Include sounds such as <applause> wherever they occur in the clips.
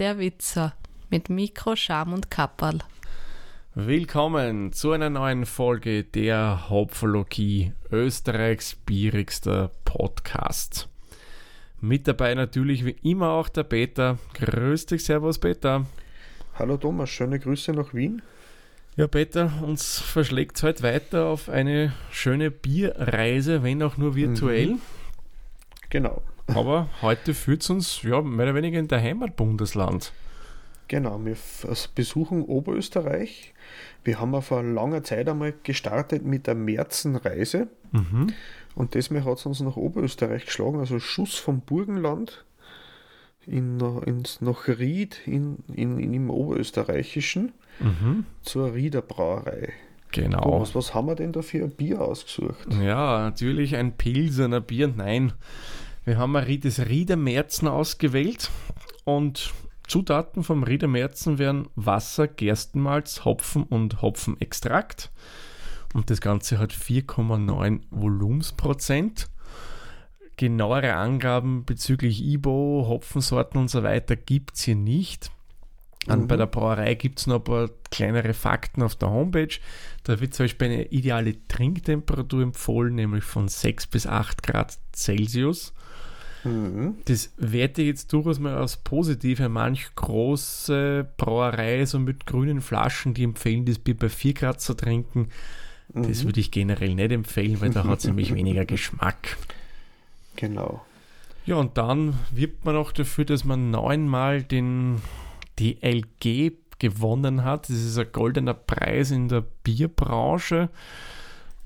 der Witzer mit Mikro, Scham und Kapperl. Willkommen zu einer neuen Folge der Hopfologie, Österreichs bierigster Podcast. Mit dabei natürlich wie immer auch der Peter. Grüß dich, Servus Peter. Hallo Thomas, schöne Grüße nach Wien. Ja, Peter, uns verschlägt es heute weiter auf eine schöne Bierreise, wenn auch nur virtuell. Mhm. Genau. Aber heute führt es uns ja, mehr oder weniger in der Heimatbundesland. Genau, wir besuchen Oberösterreich. Wir haben ja vor langer Zeit einmal gestartet mit der Märzenreise. Mhm. Und deswegen hat es uns nach Oberösterreich geschlagen, also Schuss vom Burgenland in, ins, nach Ried in, in, in, im Oberösterreichischen mhm. zur Rieder Brauerei. Genau. Thomas, was haben wir denn da für ein Bier ausgesucht? Ja, natürlich ein Pilsener Bier. Nein, wir haben ein das Riedermerzen ausgewählt und Zutaten vom Riedermerzen wären Wasser, Gerstenmalz, Hopfen und Hopfenextrakt. Und das Ganze hat 4,9 Volumensprozent. Genauere Angaben bezüglich IBO, Hopfensorten und so weiter gibt es hier nicht. Mhm. Bei der Brauerei gibt es noch ein paar kleinere Fakten auf der Homepage. Da wird zum Beispiel eine ideale Trinktemperatur empfohlen, nämlich von 6 bis 8 Grad Celsius. Mhm. Das werte ich jetzt durchaus mal als positiv. Manch große Brauerei, so mit grünen Flaschen, die empfehlen, das Bier bei 4 Grad zu trinken. Mhm. Das würde ich generell nicht empfehlen, weil da hat es nämlich weniger Geschmack. Genau. Ja, und dann wirbt man auch dafür, dass man neunmal den DLG gewonnen hat. Das ist ein goldener Preis in der Bierbranche,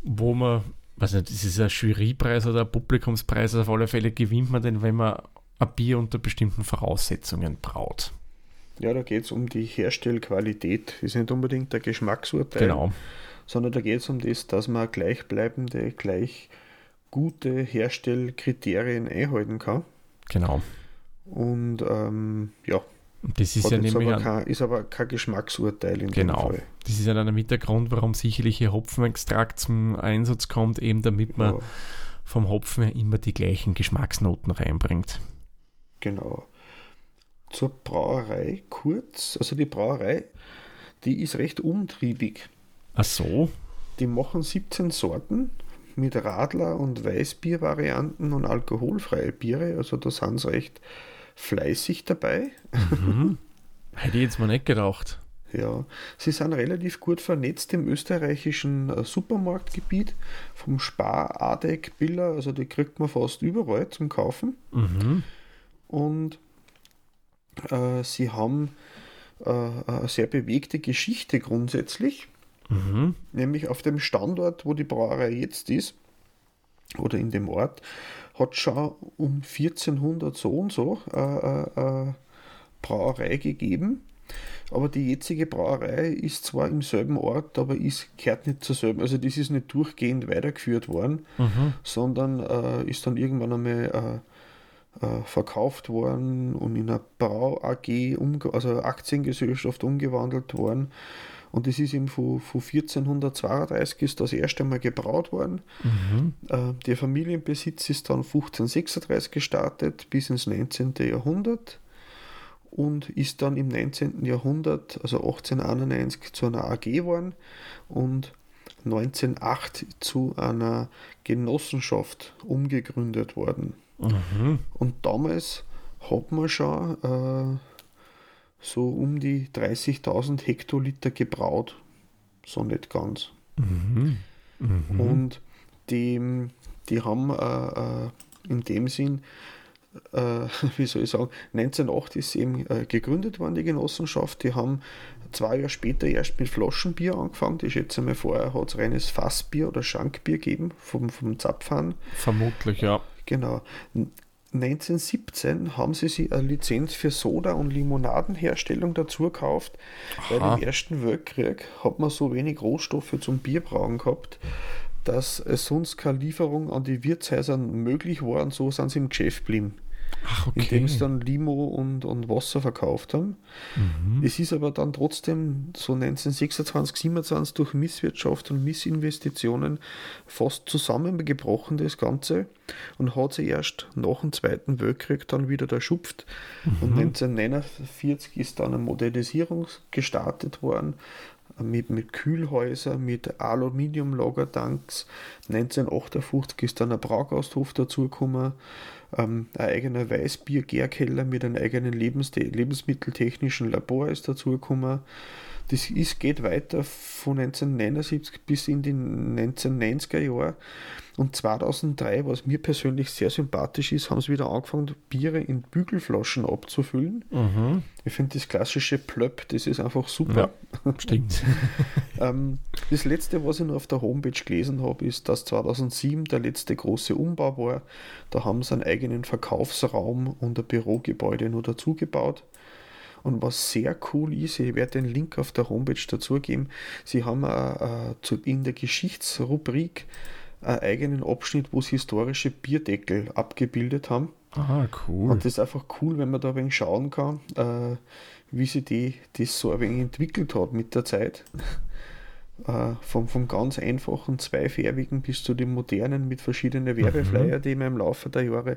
wo man, weiß nicht, das ist ein Jurypreis oder ein Publikumspreis, auf alle Fälle gewinnt man den, wenn man ein Bier unter bestimmten Voraussetzungen braut. Ja, da geht es um die Herstellqualität. Ist nicht unbedingt der Geschmacksurteil, genau. sondern da geht es um das, dass man gleichbleibende, gleich gute Herstellkriterien einhalten kann. Genau. Und ähm, ja, das ist ja nämlich aber kein, ist aber kein Geschmacksurteil in genau. dem Fall. Das ist ja dann der Grund, warum sicherlich hier Hopfenextrakt zum Einsatz kommt, eben damit man ja. vom Hopfen her immer die gleichen Geschmacksnoten reinbringt. Genau. Zur Brauerei kurz. Also die Brauerei, die ist recht umtriebig. Ach so. Die machen 17 Sorten mit Radler und Weißbiervarianten und alkoholfreie Biere. Also da sind sie recht fleißig dabei. Mhm. <laughs> Hätte ich jetzt mal nicht gedacht. Ja, sie sind relativ gut vernetzt im österreichischen äh, Supermarktgebiet. Vom Spar, Adek, Biller, also die kriegt man fast überall zum Kaufen. Mhm. Und äh, sie haben äh, eine sehr bewegte Geschichte grundsätzlich. Mhm. Nämlich auf dem Standort, wo die Brauerei jetzt ist, oder in dem Ort, hat schon um 1400 so und so äh, äh, Brauerei gegeben. Aber die jetzige Brauerei ist zwar im selben Ort, aber ist, gehört nicht zur selben. Also das ist nicht durchgehend weitergeführt worden, mhm. sondern äh, ist dann irgendwann einmal äh, äh, verkauft worden und in eine Brau AG, also Aktiengesellschaft umgewandelt worden. Und das ist eben von, von 1432 ist das erste Mal gebraut worden. Mhm. Äh, der Familienbesitz ist dann 1536 gestartet bis ins 19. Jahrhundert und ist dann im 19. Jahrhundert, also 1891, zu einer AG geworden und 1908 zu einer Genossenschaft umgegründet worden. Mhm. Und damals hat man schon äh, so um die 30.000 Hektoliter gebraut. So nicht ganz. Mhm. Mhm. Und die, die haben äh, äh in dem Sinn, äh, <laughs> wie soll ich sagen, 1908 ist eben äh, gegründet worden, die Genossenschaft. Die haben zwei Jahre später erst mit Flaschenbier angefangen. Ich schätze mal, vorher hat es reines Fassbier oder Schankbier gegeben vom, vom Zapfhahn. Vermutlich, ja. Genau. 1917 haben sie sich eine Lizenz für Soda- und Limonadenherstellung dazu gekauft, weil im Ersten Weltkrieg hat man so wenig Rohstoffe zum Bierbrauen gehabt, dass es sonst keine Lieferung an die Wirtshäuser möglich war und so sind sie im Geschäft geblieben. Ach, okay. indem sie dann Limo und, und Wasser verkauft haben. Mhm. Es ist aber dann trotzdem so 1926, 27 durch Misswirtschaft und Missinvestitionen fast zusammengebrochen, das Ganze, und hat sich erst nach dem Zweiten Weltkrieg dann wieder erschupft. Und 1949 ist dann eine Modernisierung gestartet worden mit, mit Kühlhäusern, mit Aluminiumlagertanks. 1958 ist dann ein Braugasthof dazugekommen, ähm, ein eigener Weißbier-Gärkeller mit einem eigenen Lebens lebensmitteltechnischen Labor ist dazugekommen. Das ist, geht weiter von 1979 bis in die 1990er Jahre. Und 2003, was mir persönlich sehr sympathisch ist, haben sie wieder angefangen, Biere in Bügelflaschen abzufüllen. Mhm. Ich finde das klassische Plöpp, das ist einfach super. Ja, <laughs> stimmt. Ähm, das letzte, was ich noch auf der Homepage gelesen habe, ist, dass 2007 der letzte große Umbau war. Da haben sie einen eigenen Verkaufsraum und ein Bürogebäude nur dazu gebaut. Und was sehr cool ist, ich werde den Link auf der Homepage dazugeben, sie haben äh, äh, in der Geschichtsrubrik einen eigenen Abschnitt, wo sie historische Bierdeckel abgebildet haben. ah, cool. Und das ist einfach cool, wenn man da ein wenig schauen kann, äh, wie sich die, das so ein wenig entwickelt hat mit der Zeit. Äh, vom, vom ganz einfachen zweifärbigen bis zu dem modernen mit verschiedenen Werbeflyer, die man im Laufe der Jahre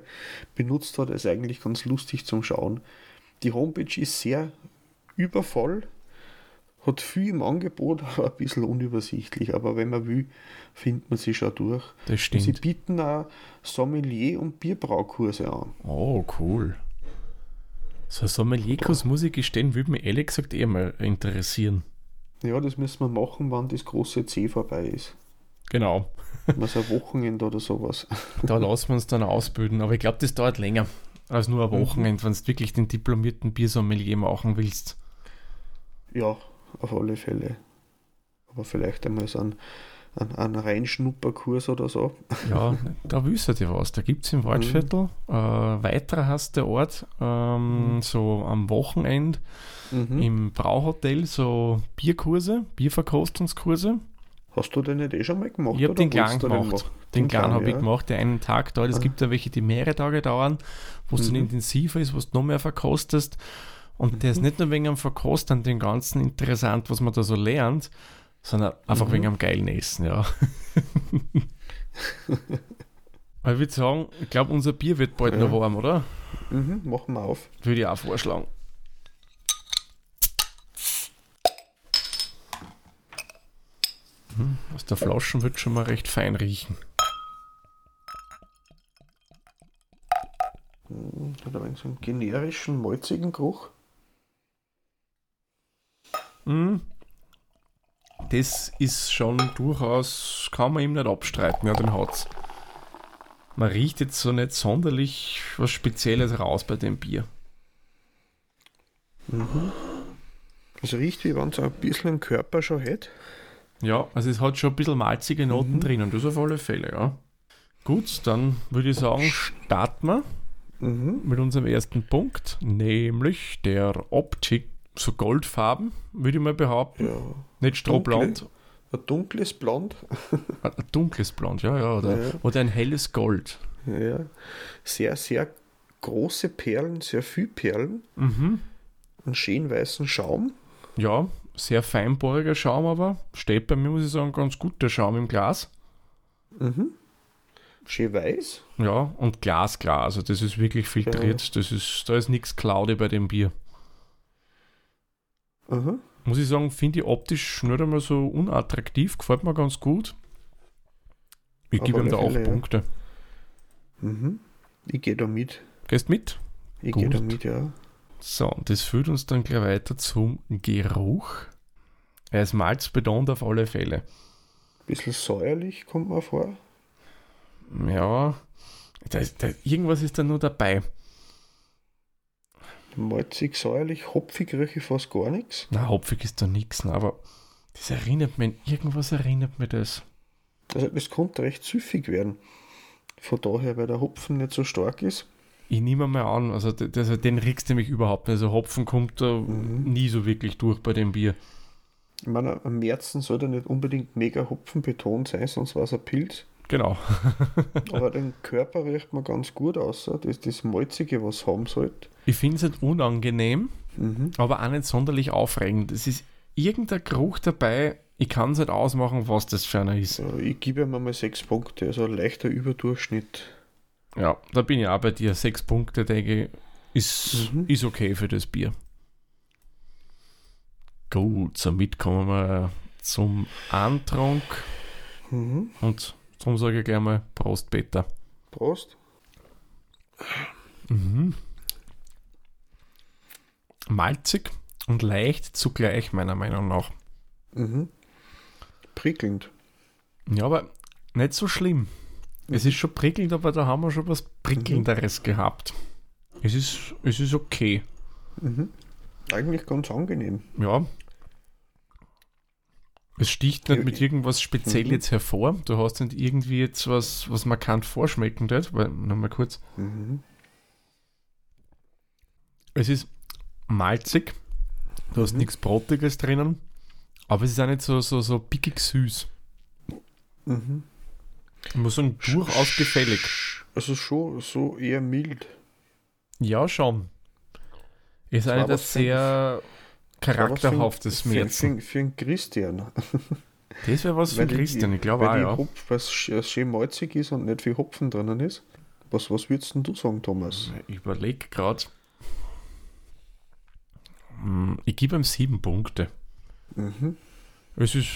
benutzt hat, ist eigentlich ganz lustig zum Schauen. Die Homepage ist sehr übervoll, hat viel im Angebot, <laughs> aber ein bisschen unübersichtlich. Aber wenn man will, findet man sie schon durch. Das Und sie stimmt. bieten auch Sommelier- und Bierbraukurse an. Oh, cool. So ein Sommelierkurs, muss ich gestehen, würde mich ehrlich gesagt eher mal interessieren. Ja, das müssen wir machen, wann das große C vorbei ist. Genau. Mal so ein Wochenende oder sowas. Da lassen wir uns dann ausbilden. Aber ich glaube, das dauert länger als nur ein Mhm. Wochenende, wenn du wirklich den diplomierten Biersommelier machen willst. Ja, auf alle Fälle. Aber vielleicht einmal so ein, ein, ein Reinschnupperkurs oder so. Ja, da wisst ihr was. Da gibt es im Waldviertel, äh, weiterer heißt der Ort, ähm, so am Wochenende Mhm. im Brauhotel so Bierkurse, Bierverkostungskurse. Hast du den nicht eh schon mal gemacht? Ich habe den du gemacht. machen? Den kleinen habe ich ja. gemacht, der einen Tag dauert. Es Ah. gibt ja welche, die mehrere Tage dauern, wo es dann Mhm. intensiver ist, wo du noch mehr verkostest. Und der ist nicht nur wegen am Verkosten, dem Ganzen interessant, was man da so lernt, sondern einfach Mhm. wegen am geilen Essen, ja. <laughs> Aber ich würde sagen, ich glaube, unser Bier wird bald Ja. noch warm, oder? Mhm, machen wir auf. Würde ich auch vorschlagen. Hm, Aus der Flasche wird schon mal recht fein riechen. Mhm, Hat ein wenig so einen generischen, malzigen Geruch. Mhm. Das ist schon durchaus, kann man ihm nicht abstreiten, ja, den hat's. Man riecht jetzt so nicht sonderlich was Spezielles raus bei dem Bier. Es riecht, wie wenn es ein bisschen einen Körper schon hätte. Ja, also es hat schon ein bisschen malzige Noten Mhm. drin und das auf alle Fälle, ja. Gut, dann würde ich sagen, starten wir Mhm. mit unserem ersten Punkt, nämlich der Optik. So Goldfarben, würde ich mal behaupten. Ja. Nicht strohblond, Ein dunkles Blond. <laughs> ein dunkles Blond, ja, ja. Oder, Ja. oder ein helles Gold. Ja. Sehr, sehr große Perlen, sehr viel Perlen. Mhm. Einen schönen weißen Schaum. Ja, sehr feinporiger Schaum, aber steht bei mir, muss ich sagen, ganz gut der Schaum im Glas. Mhm. Schön weiß. Ja, und glasklar, also das ist wirklich filtriert. Das ist, da ist nichts cloudy bei dem Bier. Mhm. Muss ich sagen, finde ich optisch nicht einmal so unattraktiv, gefällt mir ganz gut. Ich gebe ihm da auch ja. Punkte. Mhm. Ich gehe da mit. Gehst mit? Ich gehe da mit, ja. So, und das führt uns dann gleich weiter zum Geruch. Er ist malzbetont auf alle Fälle. Bisschen säuerlich kommt mir vor. Ja, da ist, da, irgendwas ist da nur dabei. Malzig, säuerlich, hopfig rieche ich fast gar nichts. Na, hopfig ist da nichts, aber das erinnert mich, irgendwas erinnert mir das. Also das konnte recht süffig werden. Von daher, weil der Hopfen nicht so stark ist. Ich nehme mal an, also, das, den riechst du nämlich überhaupt nicht. Also Hopfen kommt da Mhm. nie so wirklich durch bei dem Bier. Ich meine, am Märzen soll er nicht unbedingt mega hopfenbetont sein, sonst war es ein Pilz. Genau. <laughs> Aber den Körper riecht man ganz gut aus. Das ist das Malzige, was haben sollte. Ich finde es nicht unangenehm, Mhm. aber auch nicht sonderlich aufregend. Es ist irgendein Geruch dabei, ich kann es nicht ausmachen, was das für einer ist. Ich gebe ihm mal sechs Punkte, also ein leichter Überdurchschnitt. Ja, da bin ich auch bei dir. Sechs Punkte, denke ich, ist, Mhm. ist okay für das Bier. Gut, somit kommen wir zum Antrunk Mhm. und darum sage ich gleich mal Prost, Peter. Prost. Mhm. Malzig und leicht zugleich, meiner Meinung nach. Mhm. Prickelnd. Ja, aber nicht so schlimm. Es ist schon prickelnd, aber da haben wir schon was Prickelnderes gehabt. Es ist, es ist okay. Mhm. Eigentlich ganz angenehm. Ja. Es sticht nicht mit irgendwas speziell Mhm. jetzt hervor. Du hast nicht irgendwie jetzt was, was markant vorschmecken wird. Weil, nochmal kurz. Mhm. Es ist malzig. Du hast Mhm. nichts Brotiges drinnen. Aber es ist auch nicht so, so, so pickig süß. Mhm. Ich muss sagen, durchaus gefällig. Also schon so eher mild. Ja, schon. Ist auch nicht war ein was für- sehr charakterhaftes für, Märzen. für, für einen Christian. <laughs> Das wäre was für Weil die- Christian, ich glaube auch, Weil die ja. Hopf, was sch- schön malzig ist und nicht viel Hopfen drinnen ist. Was, was würdest du sagen, Thomas? Ich überlege gerade. Ich gebe ihm sieben Punkte. Mhm. Es ist,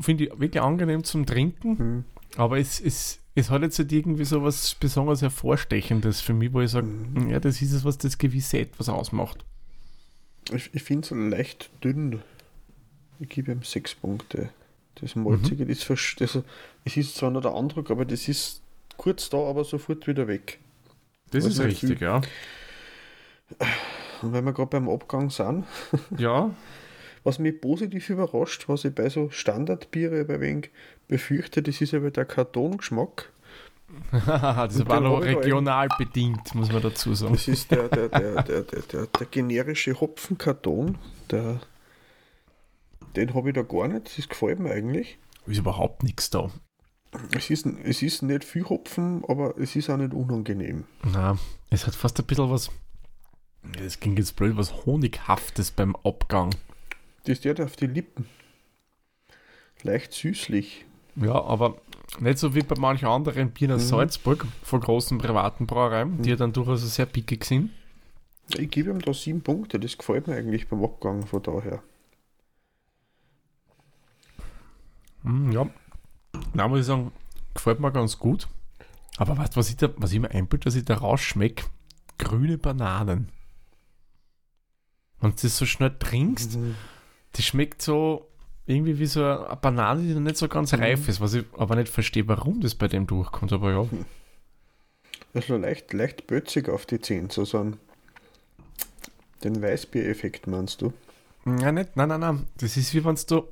finde ich, wirklich angenehm zum Trinken, Mhm. aber es, es, es hat jetzt nicht irgendwie so was besonders Hervorstechendes für mich, wo ich sage, Mhm. ja, das ist es, was das gewisse etwas ausmacht. Ich, ich finde es leicht dünn. Ich gebe ihm sechs Punkte. Das Malzige, Mhm. das, das, es ist zwar noch der Eindruck, aber das ist kurz da, aber sofort wieder weg. Das Was ist richtig, ja. Und wenn wir gerade beim Abgang sind, <laughs> Ja, was mich positiv überrascht, was ich bei so Standardbiere bei wenig befürchte, das ist aber der Kartongeschmack. Das war noch regional bedingt, muss man dazu sagen. Das ist der, der, der, der, der, der, der generische Hopfenkarton. Der, den habe ich da gar nicht. Das gefällt mir eigentlich. Ist überhaupt nichts da. Es ist, es ist nicht viel Hopfen, aber es ist auch nicht unangenehm. Na, es hat fast ein bisschen was. Das klingt jetzt blöd, was Honighaftes beim Abgang. Das ist der auf die Lippen. Leicht süßlich. Ja, aber nicht so wie bei manchen anderen Bieren aus Mhm. Salzburg von großen privaten Brauereien, die ja dann durchaus sehr pickig sind. Ich gebe ihm da sieben Punkte. Das gefällt mir eigentlich beim Abgang von daher. Mm, ja, da muss ich sagen, gefällt mir ganz gut. Aber weißt du, was ich, da, was ich mir einbilde, dass ich da rausschmecke? Grüne Bananen. Wenn du das so schnell trinkst, Mhm. das schmeckt so irgendwie wie so eine Banane, die noch nicht so ganz Mhm. reif ist, was ich aber nicht verstehe, warum das bei dem durchkommt. Aber ja, Also leicht, leicht bötzig auf die Zähne. So, so ein, den Weißbier-Effekt meinst du? Ja, nicht, nein, nein, nein. Das ist wie wenn du.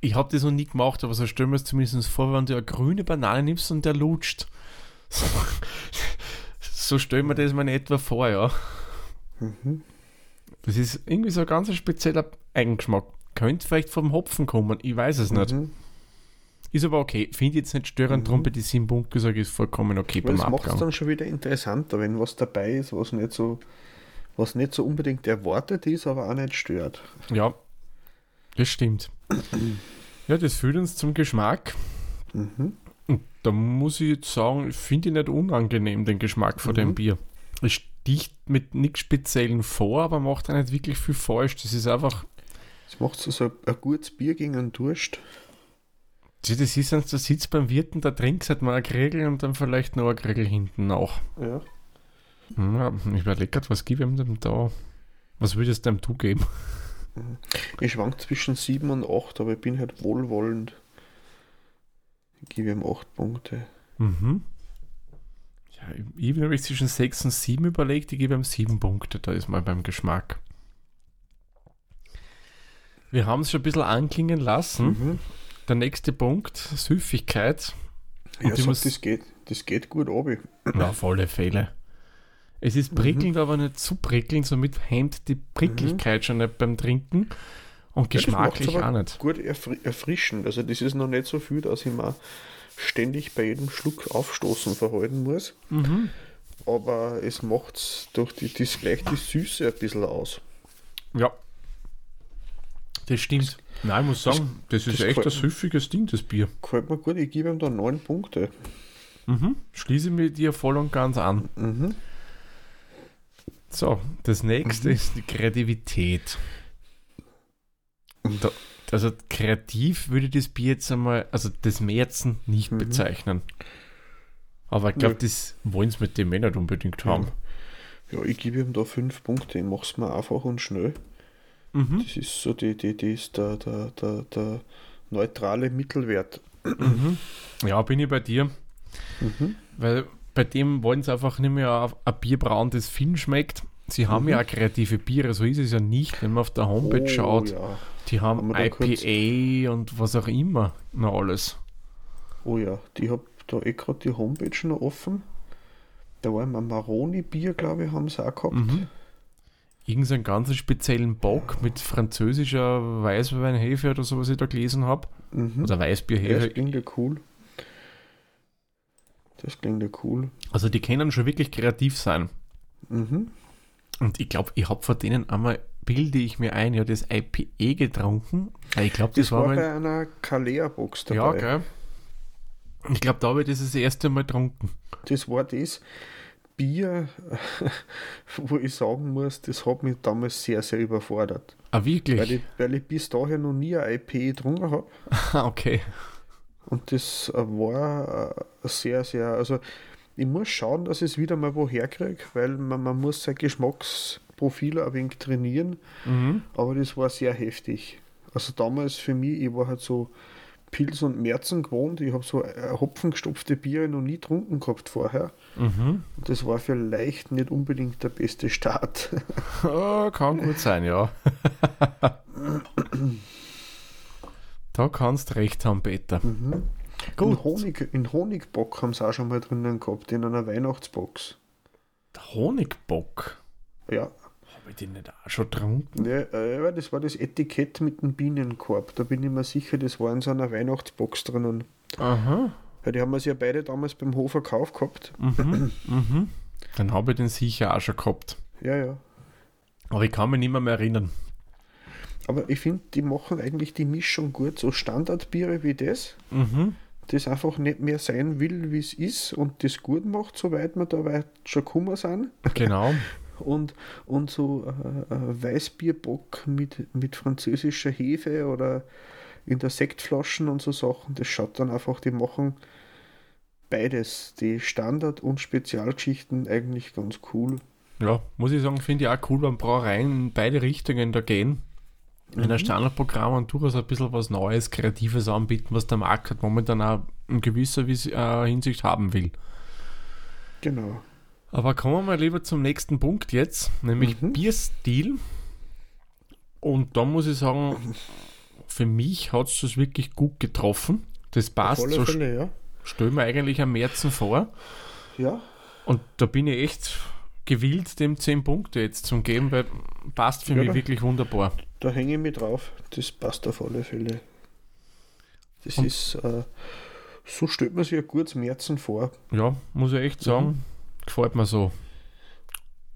Ich habe das noch nie gemacht, aber so stellen wir es zumindest vor, wenn du eine grüne Banane nimmst und der lutscht. <laughs> So, so stellen wir das mir in etwa vor, ja. Mhm. Das ist irgendwie so ein ganz spezieller Eigengeschmack. Könnte vielleicht vom Hopfen kommen, ich weiß es nicht. Mhm. Ist aber okay. Finde ich jetzt nicht störend, Mhm. drum bei die sieben Punkte sage ich, ist vollkommen okay Weil beim das macht es dann schon wieder interessanter, wenn was dabei ist, was nicht so, was nicht so unbedingt erwartet ist, aber auch nicht stört. Ja, das stimmt. Ja, das führt uns zum Geschmack. Mhm. Und da muss ich jetzt sagen, finde ich nicht unangenehm, den Geschmack von dem Mhm. Bier. Es sticht mit nichts Speziellen vor, aber macht auch nicht wirklich viel falsch. Das ist einfach, Das macht so, so ein gutes Bier gegen einen Durst. das ist, wenn du sitzt beim Wirten, da trinkst halt mal ein Kriegel und dann vielleicht noch ein Kriegel hinten auch. Ja. Ja, ich überlege gerade, was gebe ich ihm denn da? Was würdest du dem du geben? Ich schwank zwischen 7 und 8, aber ich bin halt wohlwollend. Ich gebe ihm 8 Punkte. Mhm. Ja, ich habe zwischen 6 und 7 überlegt, ich gebe ihm 7 Punkte, da ist mal beim Geschmack. Wir haben es schon ein bisschen anklingen lassen. Mhm. Der nächste Punkt, Süffigkeit. Und Ja, sag, muss- das, geht, das geht gut runter. Ja, auf alle Fälle. Es ist prickelnd, aber nicht zu prickelnd, somit hemmt die Prickeligkeit schon nicht beim Trinken. Und geschmacklich auch nicht. Gut erfri erfrischend. Also das ist noch nicht so viel, dass ich mir ständig bei jedem Schluck aufstoßen verhalten muss. Mhm. Aber es macht durch die, das gleich die Süße ein bisschen aus. Ja. Das stimmt. Nein, ich muss sagen, das, ist das echt ein süffiges Ding, das Bier. Gefällt mir gut, ich gebe ihm da neun Punkte. Mhm. Schließe mich dir voll und ganz an. Mhm. So, das nächste ist die Kreativität. Da, also kreativ würde ich das Bier jetzt einmal, also das Märzen nicht Mhm. bezeichnen. Aber ich glaube, Nö. das wollen sie mit dem Männer unbedingt haben. Ja, ich gebe ihm da fünf Punkte. Ich mache es mir einfach und schnell. Mhm. Das ist so die, die, die ist der, der, der, der neutrale Mittelwert. Mhm. <clears throat> Ja, bin ich bei dir. Mhm. Weil bei dem wollen sie einfach nicht mehr ein Bier brauen, das Finn schmeckt. Sie haben Mhm. ja auch kreative Biere, so ist es ja nicht, wenn man auf der Homepage schaut. Oh ja. Die haben Haben kurz- IPA und was auch immer noch alles. Oh ja, die hab da eh gerade die Homepage noch offen. Da war ein Maroni-Bier, glaube ich, haben sie auch gehabt. Mhm. Irgend so einen ganz speziellen Bock mit französischer Weißweinhefe oder so, was ich da gelesen habe. Mhm. Oder Weißbierhefe. das klingt ja cool. Das klingt ja cool. Also die können schon wirklich kreativ sein. Mhm. Und ich glaube, ich habe von denen einmal, bilde ich mir ein, ja, das IPA getrunken. Ja, Ich glaube, das, Das war war bei einer Kalea-Box dabei. Ja, gell. Ich glaube, da habe ich das das erste Mal getrunken. Das war das Bier, <laughs> wo ich sagen muss, das hat mich damals sehr, sehr überfordert. Ah, Weil wirklich? ich, weil ich bis dahin noch nie ein IP getrunken habe. <laughs> Ah, okay. Und das äh, war äh, sehr, sehr, also ich muss schauen, dass ich es wieder mal woher kriege, weil man, man muss sein Geschmacksprofil ein wenig trainieren, Mhm. aber das war sehr heftig. Also damals für mich, ich war halt so Pilz und Märzen gewohnt, ich habe so äh, hopfengestopfte Biere noch nie getrunken gehabt vorher. Mhm. Und das war vielleicht nicht unbedingt der beste Start. <laughs> Ah, kann gut sein, ja. <laughs> da kannst recht haben, Peter. Mhm. Gut. In, Honig, in Honigbock haben sie auch schon mal drinnen gehabt, in einer Weihnachtsbox. Der Honigbock. Ja, Habe ich den nicht auch schon getrunken? Ja, äh, das war das Etikett mit dem Bienenkorb. Da bin ich mir sicher, das war in so einer Weihnachtsbox drinnen. Aha. Ja, die haben wir ja beide damals beim Hofer gekauft gehabt. Mhm. mhm. Dann habe ich den sicher auch schon gehabt. Ja, ja. Aber ich kann mich nicht mehr, mehr erinnern. Aber ich finde, die machen eigentlich die Mischung gut. So Standardbiere wie das, Mhm. das einfach nicht mehr sein will, wie es ist und das gut macht, soweit wir da weit schon gekommen sind. Genau. <laughs> Und, und so äh, äh, Weißbierbock mit, mit französischer Hefe oder in der Sektflaschen und so Sachen, das schaut dann einfach, die machen beides, die Standard- und Spezialgeschichten eigentlich ganz cool. Ja, muss ich sagen, finde ich auch cool, wenn Brauereien in beide Richtungen da gehen. In Mhm. ein Standardprogramm und durchaus ein bisschen was Neues, Kreatives anbieten, was der Markt halt momentan auch in gewisser äh, Hinsicht haben will. Genau. Aber kommen wir mal lieber zum nächsten Punkt jetzt, nämlich Mhm. Bierstil. Und da muss ich sagen, für mich hat es das wirklich gut getroffen. Das passt, so Fälle, ja. stellen wir eigentlich am Märzen vor. Ja, Und da bin ich echt gewillt, dem 10 Punkte jetzt zu geben, weil passt für Ja, mich da- wirklich wunderbar. da hänge ich mich drauf. Das passt auf alle Fälle. Das Und- ist, äh, so stellt man sich ein gutes Märzen vor. Ja, muss ich echt sagen, gefällt mir so.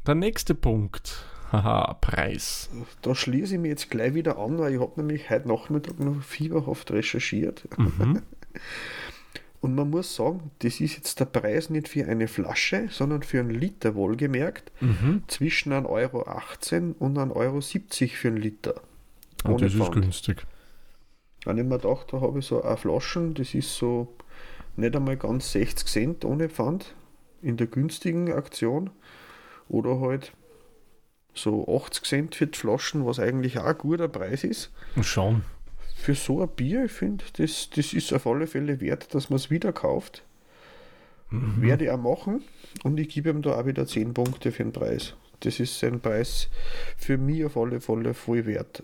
Der nächste Punkt. <laughs> Haha, Preis. Da schließe ich mich jetzt gleich wieder an, weil ich habe nämlich heute Nachmittag noch fieberhaft recherchiert. Mhm. <laughs> Und man muss sagen, das ist jetzt der Preis nicht für eine Flasche, sondern für einen Liter wohlgemerkt, Mhm. zwischen 1,18 Euro und 1,70 Euro für einen Liter. Und Ohne das ist Pfand. günstig. Wenn ich mir gedacht, da habe ich so eine Flaschen, das ist so nicht einmal ganz 60 Cent ohne Pfand in der günstigen Aktion. Oder halt so 80 Cent für die Flaschen, was eigentlich auch ein guter Preis ist. Schon. Für so ein Bier, ich finde, das, das ist auf alle Fälle wert, dass man es wieder kauft. Mhm. Werde ich auch machen und ich gebe ihm da auch wieder 10 Punkte für den Preis. Das ist ein Preis für mich auf alle Fälle voll wert.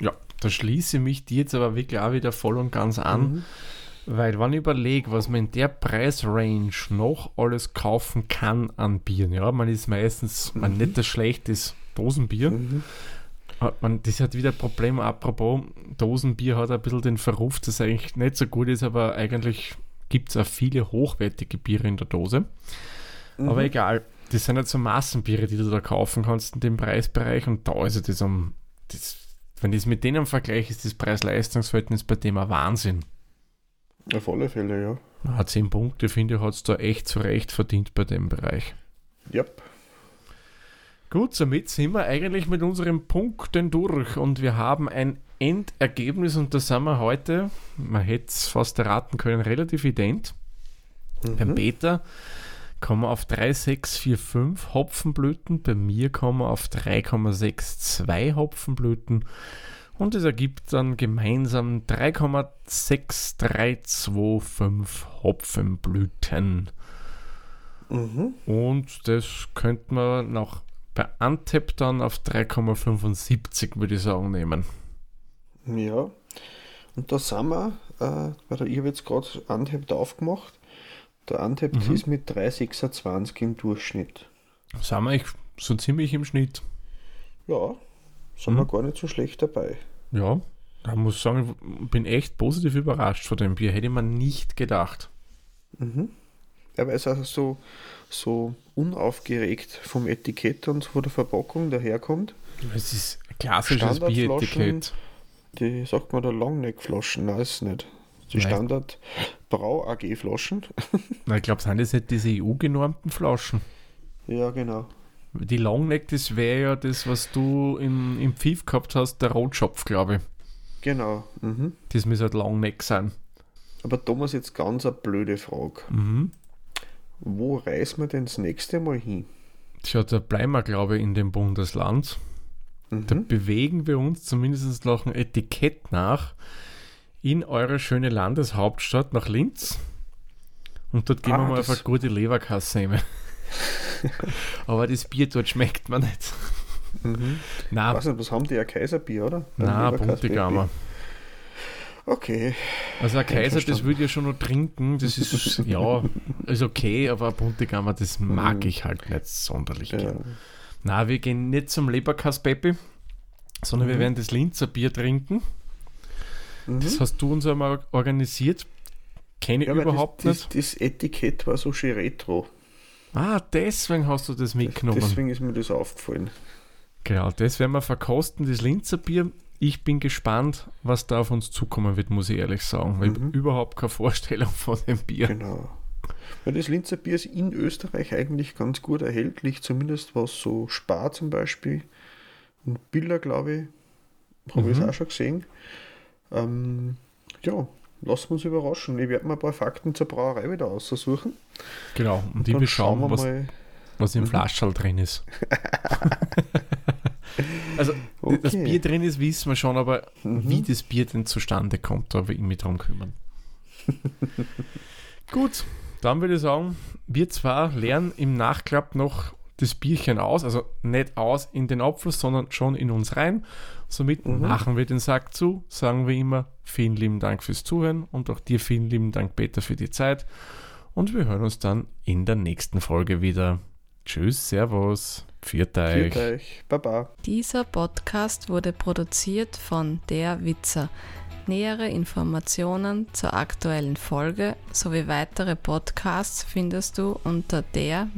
Ja, da schließe ich mich dir jetzt aber wirklich auch wieder voll und ganz an. Weil, wenn ich überlege, was man in der Preisrange noch alles kaufen kann an Bieren, ja, man ist meistens, man nicht das schlechtes Dosenbier. Mhm. Man, das hat wieder ein Problem, apropos, Dosenbier hat ein bisschen den Verruf, dass es eigentlich nicht so gut ist, aber eigentlich gibt es auch viele hochwertige Biere in der Dose. Mhm. Aber egal, das sind halt so Massenbiere, die du da kaufen kannst in dem Preisbereich und da ist das um, das, wenn ich es mit denen vergleiche, ist das Preis-Leistungs-Verhältnis bei dem ein Wahnsinn. Auf alle Fälle, ja. Na, 10 Punkte, finde ich, hat es da echt zu Recht verdient bei dem Bereich. Yep. Gut, somit sind wir eigentlich mit unseren Punkten durch und wir haben ein Endergebnis und da sind wir heute, man hätte es fast erraten können, relativ ident. Mhm. Beim Peter kommen wir auf 3,645 Hopfenblüten, bei mir kommen wir auf 3,62 Hopfenblüten und es ergibt dann gemeinsam 3,6325 Hopfenblüten. Mhm. Und das könnte man nach bei Antep dann auf 3,75 würde ich sagen nehmen. Ja, und da sind wir, äh, weil ich habe jetzt gerade Antep aufgemacht, der Antep mhm. ist mit 3,26 im Durchschnitt. Sind wir so ziemlich im Schnitt? Ja, sind mhm. wir gar nicht so schlecht dabei. Ja, ich muss sagen, ich bin echt positiv überrascht von dem Bier. Hätte man nicht gedacht. Mhm. Ja, weil es also so, so unaufgeregt vom Etikett und von der Verpackung daherkommt. Es ist ein klassisches Bieretikett. Die sagt man da Longneck-Flaschen, nein, ist nicht. Die Nein. Standard Brau AG Flaschen. <laughs> Na, ich glaube, sind das nicht diese EU-genormten Flaschen? Ja, genau. Die Longneck, das wäre ja das, was du im, im Pfiff gehabt hast, der Rotschopf, glaube ich. Genau. Mhm. Das muss halt Longneck sein. Aber Thomas, jetzt ganz eine blöde Frage. Mhm. Wo reisen wir denn das nächste Mal hin? Tja, da bleiben wir, glaube ich, in dem Bundesland. Mhm. Da bewegen wir uns zumindest nach dem Etikett nach in eure schöne Landeshauptstadt nach Linz. Und dort gehen ah, wir mal auf eine gute Leberkasse nehmen. <laughs> <laughs> Aber das Bier dort schmeckt man nicht. Mhm. Nein. Ich weiß nicht, was haben die? Ein Kaiserbier, oder? Nein, Buntegammer. Okay. Also ein Kaiser, das würde ich ja schon noch trinken. Das ist, <laughs> ja, ist okay, aber ein Buntegammer, das mag mhm. ich halt nicht sonderlich ja. gern. Na, wir gehen nicht zum Leberkass Peppi, sondern mhm. wir werden das Linzer Bier trinken. Mhm. Das hast du uns einmal organisiert. Kenne ich ja, überhaupt das, nicht. Das, das, Etikett war so schön retro. Ah, deswegen hast du das mitgenommen. Deswegen ist mir das aufgefallen. Genau, das werden wir verkosten, das Linzer Bier. Ich bin gespannt, was da auf uns zukommen wird, muss ich ehrlich sagen, weil mhm. ich überhaupt keine Vorstellung von dem Bier. Genau. Weil das Linzer Bier ist in Österreich eigentlich ganz gut erhältlich, zumindest was so Spar zum Beispiel und Biller, glaube ich, habe mhm. ich es auch schon gesehen. Ähm, ja, lassen wir uns überraschen. Ich werde mir ein paar Fakten zur Brauerei wieder aussuchen. Genau, und, und die schauen, wir was, mal. was im mhm. Flaschall drin ist. <laughs> also, okay. das Bier drin ist, wissen wir schon, aber mhm. wie das Bier denn zustande kommt, da will ich mich drum kümmern. <laughs> Gut, dann würde ich sagen, wir zwar lernen im Nachklapp noch das Bierchen aus, also nicht aus in den Abfluss, sondern schon in uns rein. Somit mhm. machen wir den Sack zu, sagen wir immer vielen lieben Dank fürs Zuhören und auch dir vielen lieben Dank, Peter, für die Zeit. Und wir hören uns dann in der nächsten Folge wieder. Tschüss, Servus, pfiat euch. Pfiat euch, Baba. Dieser Podcast wurde produziert von Der Witzer. Nähere Informationen zur aktuellen Folge sowie weitere Podcasts findest du unter der-witzer.at.